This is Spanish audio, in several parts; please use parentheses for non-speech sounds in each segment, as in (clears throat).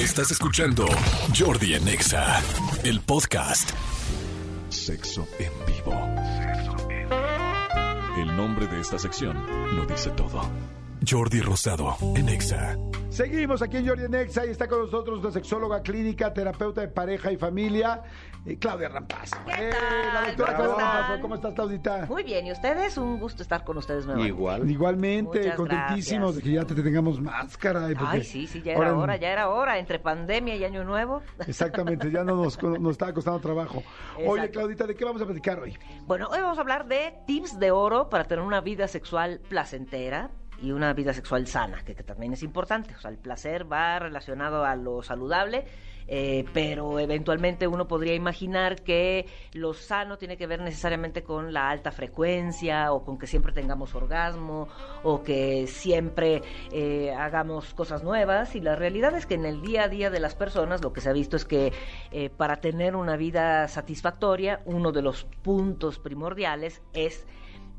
Estás escuchando Jordi en Exa, el podcast. Sexo en vivo. El nombre de esta sección lo dice todo. Jordi Rosado en Exa. Seguimos aquí en Jordi Nexa y está con nosotros la sexóloga clínica, terapeuta de pareja y familia, eh, Claudia Rampaz. ¿Qué Eh, tal? la doctora ¿Cómo. ¿Cómo estás, Claudita? Muy bien, ¿y ustedes? Un gusto estar con ustedes nuevamente. Igual. Igualmente, Muchas contentísimos de que ya te tengamos más, caray. porque Ay, sí, sí, ya era en- hora, ya era hora, entre pandemia y año nuevo. Exactamente, ya no nos, (laughs) nos estaba costando trabajo. Oye. Claudita, ¿de qué vamos a platicar hoy? Bueno, hoy vamos a hablar de tips de oro para tener una vida sexual placentera y una vida sexual sana, que, también es importante. O sea, el placer va relacionado a lo saludable, eh, pero eventualmente uno podría imaginar que lo sano tiene que ver necesariamente con la alta frecuencia o con que siempre tengamos orgasmo o que siempre eh, hagamos cosas nuevas. Y la realidad es que en el día a día de las personas lo que se ha visto es que eh, para tener una vida satisfactoria, uno de los puntos primordiales es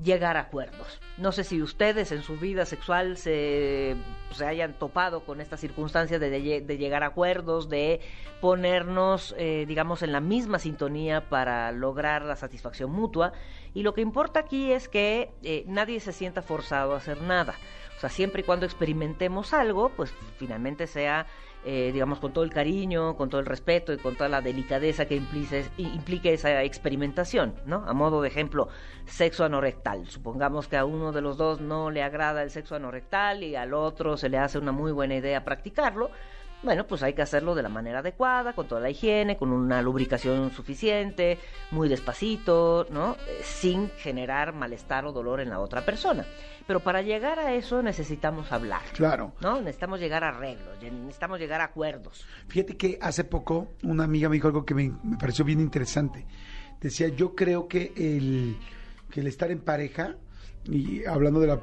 llegar a acuerdos. No sé si ustedes en su vida sexual se, se hayan topado con esta circunstancia de, de- de llegar a acuerdos, de ponernos, eh, digamos, en la misma sintonía para lograr la satisfacción mutua. Y lo que importa aquí es que eh, nadie se sienta forzado a hacer nada. O sea, siempre y cuando experimentemos algo, pues finalmente sea, eh, digamos, con todo el cariño, con todo el respeto y con toda la delicadeza que implique, implique esa experimentación, ¿no? A modo de ejemplo, sexo anorectal. Supongamos que a uno de los dos no le agrada el sexo anorectal y al otro se le hace una muy buena idea practicarlo. Bueno, pues hay que hacerlo de la manera adecuada, con toda la higiene, con una lubricación suficiente, muy despacito, ¿no? Eh, sin generar malestar o dolor en la otra persona. Pero para llegar a eso necesitamos hablar, Claro. ¿no? Necesitamos llegar a arreglos, necesitamos llegar a acuerdos. Fíjate que hace poco una amiga me dijo algo que me, me pareció bien interesante. Decía, yo creo que el, que el estar en pareja, y hablando de la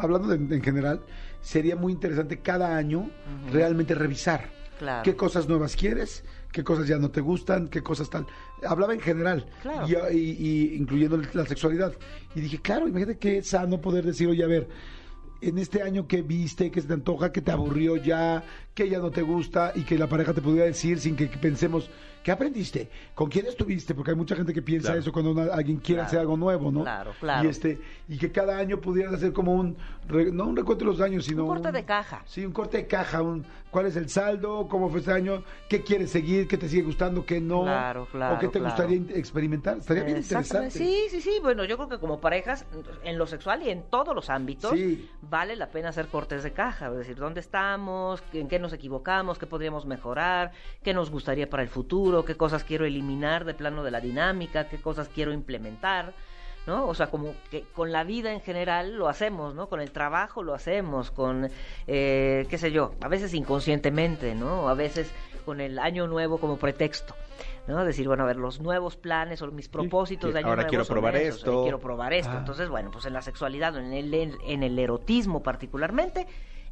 hablando de- en general, sería muy interesante cada año realmente revisar Claro. qué cosas nuevas quieres, qué cosas ya no te gustan, qué cosas tal. Hablaba en general, Claro. y, y- y incluyendo la sexualidad. Y dije, claro, imagínate qué sano poder decir, oye, a ver, en este año que viste, que se te antoja, que te aburrió ya, que ya no te gusta y que la pareja te pudiera decir sin que, pensemos, ¿qué aprendiste? ¿Con quién estuviste? Porque hay mucha gente que piensa Claro. eso cuando una- alguien quiere Claro. hacer algo nuevo, ¿no? Claro, claro. Y, este, y que cada año pudieran hacer como un, no un recuento de los años, sino Un corte de caja. Sí, un corte de caja, un cuál es el saldo, cómo fue este año, qué quieres seguir, qué te sigue gustando, qué no, Claro, claro, o qué te gustaría experimentar. Estaría bien interesante. Sí, sí, sí. Bueno, yo creo que como parejas, en lo sexual y en todos los ámbitos, Sí. vale la pena hacer cortes de caja. Es decir, ¿dónde estamos? ¿En qué nos equivocamos? ¿Qué podríamos mejorar? ¿Qué nos gustaría para el futuro? ¿Qué cosas quiero eliminar de plano de la dinámica? ¿Qué cosas quiero implementar? ¿no? O sea, como que con la vida en general lo hacemos, ¿no? Con el trabajo lo hacemos, con, eh, qué sé yo, a veces inconscientemente, ¿no? A veces con el año nuevo como pretexto, ¿no? Decir, bueno, a ver, los nuevos planes o mis propósitos sí, de año ahora nuevo quiero probar esos, esto. quiero probar esto. Ah. Entonces, bueno, pues en la sexualidad en el, en el erotismo particularmente,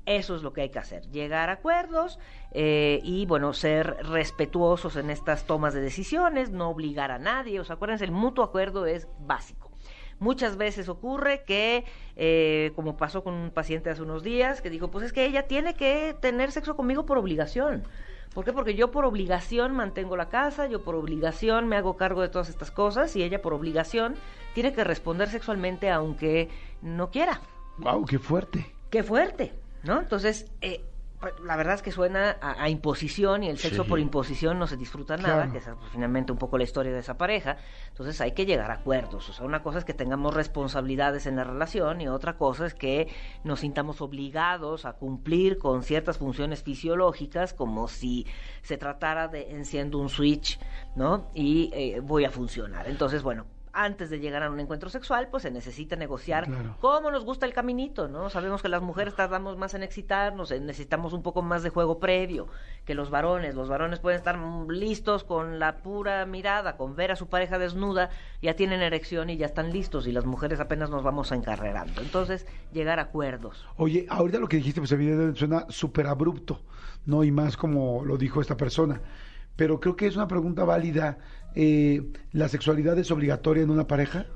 eso es lo que hay que hacer, llegar a acuerdos eh, y, bueno, ser respetuosos en estas tomas de decisiones, no obligar a nadie. O sea, acuérdense, el mutuo acuerdo es básico. Muchas veces ocurre que, eh, como pasó con un paciente hace unos días, que dijo, pues es que ella tiene que tener sexo conmigo por obligación. ¿Por qué? Porque yo por obligación mantengo la casa, yo por obligación me hago cargo de todas estas cosas y ella por obligación tiene que responder sexualmente aunque no quiera. Wow, qué fuerte. Qué fuerte, ¿no? Entonces, eh, pues, la verdad es que suena a, a imposición y el sexo Sí. por imposición no se disfruta nada, Claro. que es pues, finalmente un poco la historia de esa pareja. Entonces hay que llegar a acuerdos. O sea, una cosa es que tengamos responsabilidades en la relación y otra cosa es que nos sintamos obligados a cumplir con ciertas funciones fisiológicas como si se tratara de enciendo un switch, ¿no? Y eh, voy a funcionar. Entonces, bueno. Antes de llegar a un encuentro sexual, pues se necesita negociar Claro. cómo nos gusta el caminito, ¿no? Sabemos que las mujeres tardamos más en excitarnos, eh, necesitamos un poco más de juego previo que los varones. Los varones pueden estar listos con la pura mirada, con ver a su pareja desnuda, ya tienen erección y ya están listos, y las mujeres apenas nos vamos encarrerando. Entonces, llegar a acuerdos. Oye, ahorita lo que dijiste, pues evidentemente suena súper abrupto, ¿no? Y más como lo dijo esta persona. Pero creo que es una pregunta válida. eh, ¿La sexualidad es obligatoria en una pareja?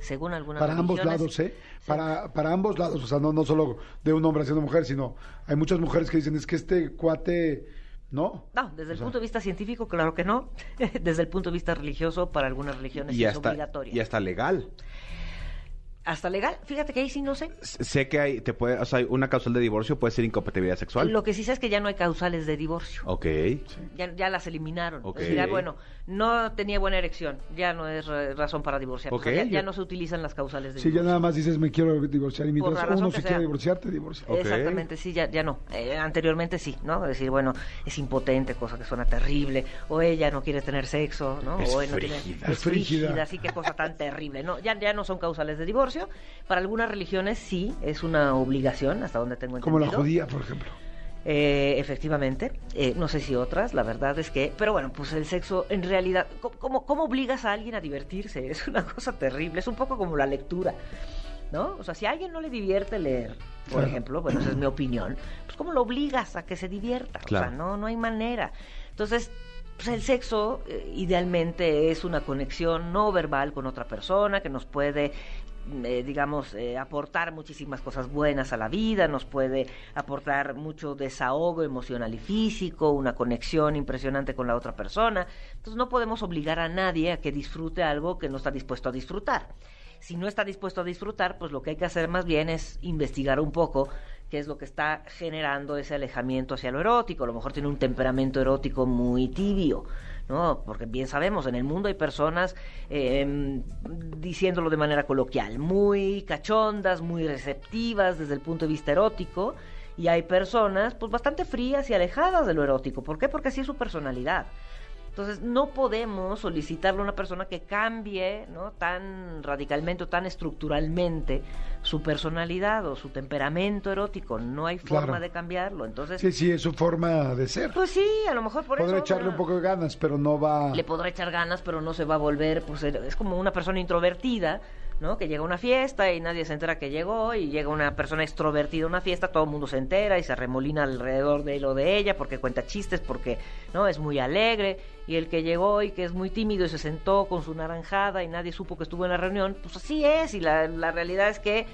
Según algunas Para ambos lados, ¿eh? Para, para ambos lados, o sea, no, no solo de un hombre hacia una mujer, sino hay muchas mujeres que dicen, es que este cuate ¿No? No, desde el sea, punto de vista científico, claro que no. (laughs) desde el punto de vista religioso, para algunas religiones Y es hasta, obligatorio. y hasta legal. Hasta legal, fíjate que ahí sí no sé. Sé que hay, te puede, o sea, una causal de divorcio puede ser incompatibilidad sexual. Lo que sí sé es que ya no hay causales de divorcio. Ok. Ya, ya las eliminaron. Ok. Es decir, ah, bueno, no tenía buena erección, ya no es razón para divorciar. O sea, Ok, ya, ya no se utilizan las causales de Sí, ya divorcio. nada más dices me quiero divorciar y Por mientras la razón uno que se sea. quiere divorciar, te divorcia. Ok. Exactamente, sí, ya, ya no. Eh, anteriormente sí, ¿no? Es decir, bueno, es impotente, cosa que suena terrible, o ella no quiere tener sexo, ¿no? Es o él no tiene- frígida. es Es frígida. frígida, sí, qué cosa tan terrible, ¿no? Ya, ya no son causales de divorcio. Para algunas religiones sí, es una obligación, hasta donde tengo entendido. Como la judía, por ejemplo. Eh, efectivamente, Eh, no sé si otras, la verdad es que, pero bueno, pues el sexo en realidad, ¿cómo- ¿cómo, cómo obligas a alguien a divertirse? (laughs) Es una cosa terrible, es un poco como la lectura, ¿no? O sea, si a alguien no le divierte leer, por Claro. ejemplo, bueno, esa es mi opinión, pues ¿cómo lo obligas a que se divierta? Claro. O sea, no, no hay manera. Entonces, pues el sexo eh, idealmente es una conexión no verbal con otra persona que nos puede eh, digamos, eh, aportar muchísimas cosas buenas a la vida, nos puede aportar mucho desahogo emocional y físico, una conexión impresionante con la otra persona. Entonces no podemos obligar a nadie a que disfrute algo que no está dispuesto a disfrutar. Si no está dispuesto a disfrutar, pues lo que hay que hacer más bien es investigar un poco qué es lo que está generando ese alejamiento hacia lo erótico. A lo mejor tiene un temperamento erótico muy tibio, ¿no? Porque bien sabemos, en el mundo hay personas, eh, diciéndolo de manera coloquial, muy cachondas, muy receptivas desde el punto de vista erótico, y hay personas, pues, bastante frías y alejadas de lo erótico. ¿Por qué? Porque así es su personalidad. Entonces, no podemos solicitarle a una persona que cambie ¿no? tan radicalmente o tan estructuralmente su personalidad o su temperamento erótico. No hay forma Claro. de cambiarlo. Entonces, Sí, sí, es su forma de ser. pues sí, a lo mejor por Podrá eso. echarle ¿no? un poco de ganas, pero no va... le podrá echar ganas, pero no se va a volver, pues es como una persona introvertida, ¿no? Que llega a una fiesta y nadie se entera que llegó, y llega una persona extrovertida a una fiesta, todo el mundo se entera y se remolina alrededor de él o de ella porque cuenta chistes, porque, ¿no? Es muy alegre, y el que llegó y que es muy tímido y se sentó con su naranjada y nadie supo que estuvo en la reunión, pues así es, y la, la realidad es que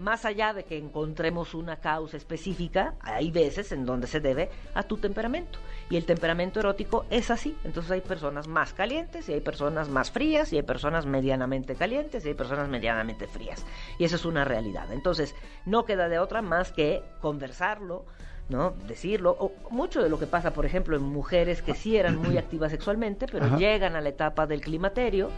más allá de que encontremos una causa específica, hay veces en donde se debe a tu temperamento. Y el temperamento erótico es así. Entonces hay personas más calientes y hay personas más frías y hay personas medianamente calientes y hay personas medianamente frías. Y eso es una realidad. Entonces no queda de otra más que conversarlo. ¿no? Decirlo, o mucho de lo que pasa, por ejemplo, en mujeres que sí eran muy (clears throat) activas sexualmente, pero Ajá. llegan a la etapa del climaterio,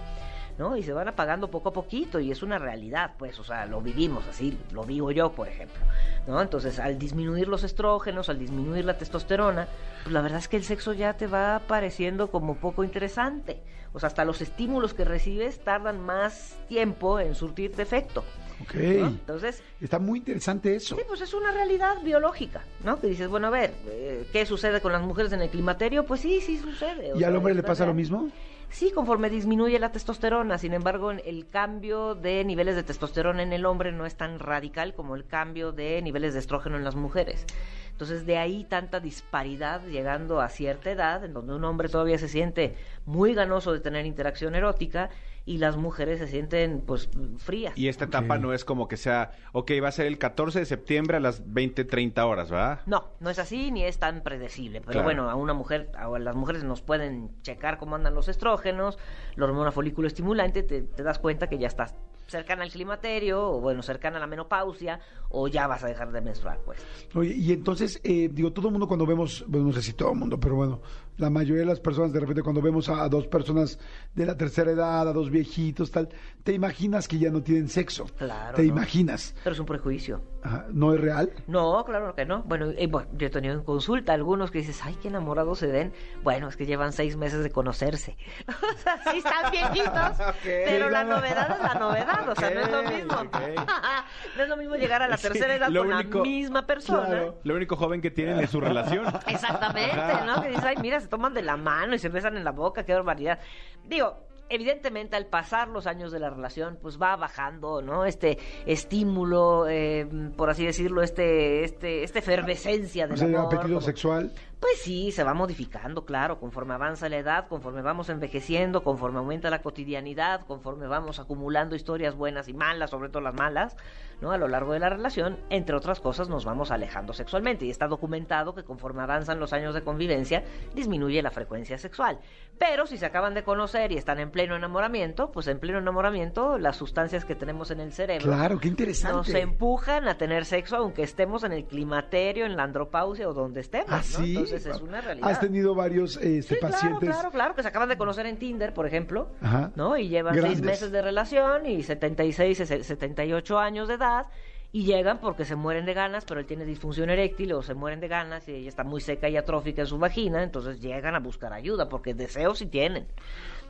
¿no? Y se van apagando poco a poquito y es una realidad, pues, o sea, lo vivimos así, lo vivo yo, por ejemplo, ¿no? Entonces, al disminuir los estrógenos, al disminuir la testosterona, pues la verdad es que el sexo ya te va pareciendo como poco interesante. O sea, hasta los estímulos que recibes tardan más tiempo en surtirte efecto. Ok. ¿no? Entonces, Está muy interesante eso. Sí, pues es una realidad biológica, ¿no? Que dices, bueno, a ver, eh, ¿qué sucede con las mujeres en el climaterio? Pues sí, sí sucede. ¿Y al hombre le pasa lo mismo? Sí, conforme disminuye la testosterona. Sin embargo, el cambio de niveles de testosterona en el hombre no es tan radical como el cambio de niveles de estrógeno en las mujeres. Entonces, de ahí tanta disparidad llegando a cierta edad, en donde un hombre todavía se siente muy ganoso de tener interacción erótica y las mujeres se sienten, pues, frías. Y esta etapa no es como que sea, ok, va a ser el 14 de septiembre a las 20, 30 horas, ¿verdad? No, no es así ni es tan predecible. Pero Claro. bueno, a una mujer, a las mujeres nos pueden checar cómo andan los estrógenos, la hormona folículo estimulante, te, te das cuenta que ya estás cercana al climaterio, o bueno, cercana a la menopausia, o ya vas a dejar de menstruar, pues. Oye, y entonces, eh, digo, todo el mundo cuando vemos, bueno, no sé si todo el mundo, pero bueno, la mayoría de las personas, de repente, cuando vemos a, a dos personas de la tercera edad, a dos viejitos, tal, te imaginas que ya no tienen sexo. Claro, Te ¿no? imaginas. Pero es un prejuicio. Ajá, ¿No es real? No, claro que no. Bueno, eh, bueno, yo he tenido en consulta algunos que dices, ay, qué enamorados se ven. Bueno, es que llevan seis meses de conocerse. (laughs) o sea, sí están viejitos, (laughs) pero la novedad es la novedad. O sea, no es lo mismo. (laughs) no es lo mismo llegar a la Sí, tercera edad con único- la misma persona. Claro. Lo único joven que tienen es su relación. Exactamente, ¿no? Que dices, ay, mira, se toman de la mano y se besan en la boca, qué barbaridad. Digo, evidentemente al pasar los años de la relación, pues va bajando, ¿no? Este estímulo, eh, por así decirlo, este, este, esta efervescencia O del sea, el amor. apetito como- sexual. Pues sí, se va modificando, claro, conforme avanza la edad, conforme vamos envejeciendo, conforme aumenta la cotidianidad, conforme vamos acumulando historias buenas y malas, sobre todo las malas, ¿no? A lo largo de la relación, entre otras cosas, nos vamos alejando sexualmente. Y está documentado que conforme avanzan los años de convivencia, disminuye la frecuencia sexual. Pero si se acaban de conocer y están en pleno enamoramiento, pues en pleno enamoramiento las sustancias que tenemos en el cerebro Claro, qué interesante. nos empujan a tener sexo aunque estemos en el climaterio, en la andropausia o donde estemos. Ah, ¿no? sí. Entonces es una realidad. Has tenido varios este, Sí, claro, pacientes. claro, claro, que se acaban de conocer en Tinder, por ejemplo, Ajá. ¿no? Y llevan Grandes. seis meses de relación y 76, se- 78 años de edad y llegan porque se mueren de ganas, pero él tiene disfunción eréctil o se mueren de ganas y ella está muy seca y atrófica en su vagina, entonces llegan a buscar ayuda porque deseos sí tienen.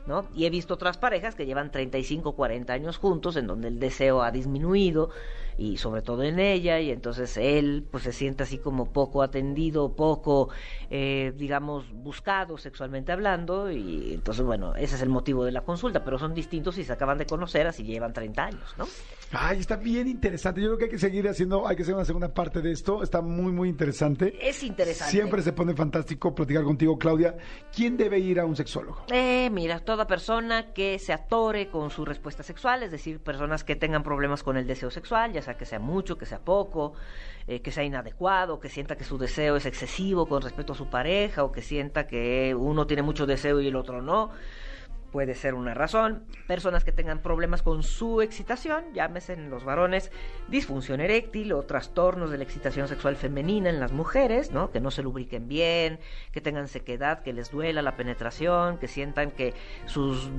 ¿No? Y he visto otras parejas que llevan 35, 40 años juntos, en donde el deseo ha disminuido, y sobre todo en ella, y entonces él pues se siente así como poco atendido, poco, eh, digamos, buscado sexualmente hablando, y entonces, bueno, ese es el motivo de la consulta, pero son distintos si se acaban de conocer, así llevan 30 años, ¿no? Ay, está bien interesante. Yo creo que hay que seguir haciendo, hay que hacer una segunda parte de esto. Está muy, muy interesante. Es interesante. Siempre se pone fantástico platicar contigo, Claudia. ¿Quién debe ir a un sexólogo? Eh, mira, toda persona que se atore con su respuesta sexual, es decir, personas que tengan problemas con el deseo sexual, ya sea que sea mucho, que sea poco, eh, que sea inadecuado, que sienta que su deseo es excesivo con respecto a su pareja o que sienta que uno tiene mucho deseo y el otro no. Puede ser una razón. Personas que tengan problemas con su excitación, llámese en los varones disfunción eréctil o trastornos de la excitación sexual femenina en las mujeres, ¿no? Que no se lubriquen bien, que tengan sequedad, que les duela la penetración, que sientan que sus,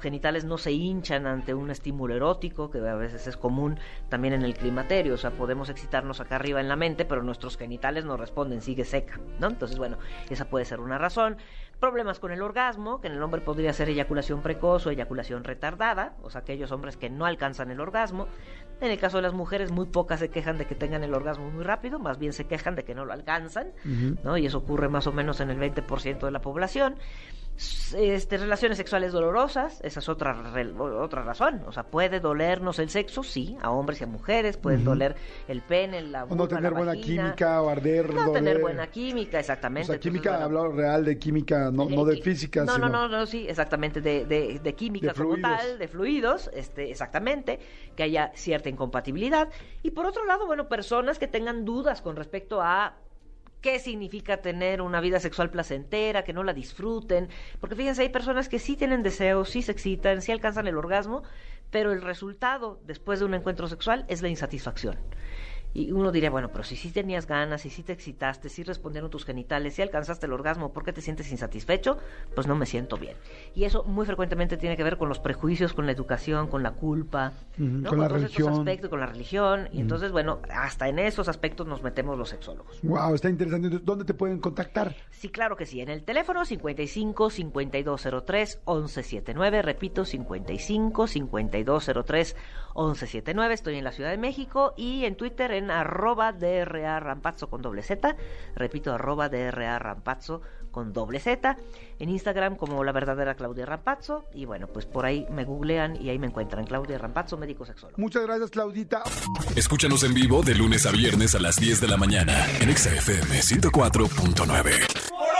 genitales no se hinchan ante un estímulo erótico, que a veces es común también en el climaterio. O sea, podemos excitarnos acá arriba en la mente, pero nuestros genitales no responden, sigue seca, ¿no? Entonces, bueno, esa puede ser una razón problemas con el orgasmo, que en el hombre podría ser eyaculación precoz o eyaculación retardada, o sea, aquellos hombres que no alcanzan el orgasmo. En el caso de las mujeres, muy pocas se quejan de que tengan el orgasmo muy rápido, más bien se quejan de que no lo alcanzan, ¿no? Y eso ocurre más o menos en el 20% de la población. Este, relaciones sexuales dolorosas, esa es otra, otra razón. O sea, puede dolernos el sexo, sí, a hombres y a mujeres, puede doler el pene, la O no vulva, tener la buena vagina. química o arder. No tener buena química, O exactamente. sea, Entonces, química, bueno, hablado real de química, no, no de eh, física, no, sino... no, no, no, sí, exactamente, de, de, de química De como tal, de fluidos, este, exactamente, que haya cierta incompatibilidad. Y por otro lado, bueno, personas que tengan dudas con respecto a qué significa tener una vida sexual placentera, que no la disfruten, porque fíjense, hay personas que sí tienen deseos, sí se excitan, sí alcanzan el orgasmo, pero el resultado después de un encuentro sexual es la insatisfacción. Y uno diría, bueno, pero si sí tenías ganas, si sí te excitaste, si respondieron tus genitales, si alcanzaste el orgasmo, ¿por qué te sientes insatisfecho? Pues no me siento bien. Y eso muy frecuentemente tiene que ver con los prejuicios, con la educación, con la culpa, ¿no? con la todos estos religión. aspectos, con la religión. Y entonces, bueno, hasta en esos aspectos nos metemos los sexólogos. Wow, está interesante. ¿Dónde te pueden contactar? Sí, claro que sí. En el teléfono 55 5203 1179. Repito, 55 5203 1179. Estoy en la Ciudad de México y en Twitter en arroba DRA Rampazzo con doble Z. Repito, arroba DRA Rampazzo con doble Z. En Instagram como la verdadera Claudia Rampazzo. Y bueno, pues por ahí me googlean y ahí me encuentran. Claudia Rampazzo, médico sexólogo. Muchas gracias, Claudita. Escúchanos en vivo de lunes a viernes a las 10 de la mañana en Exa FM 104.9.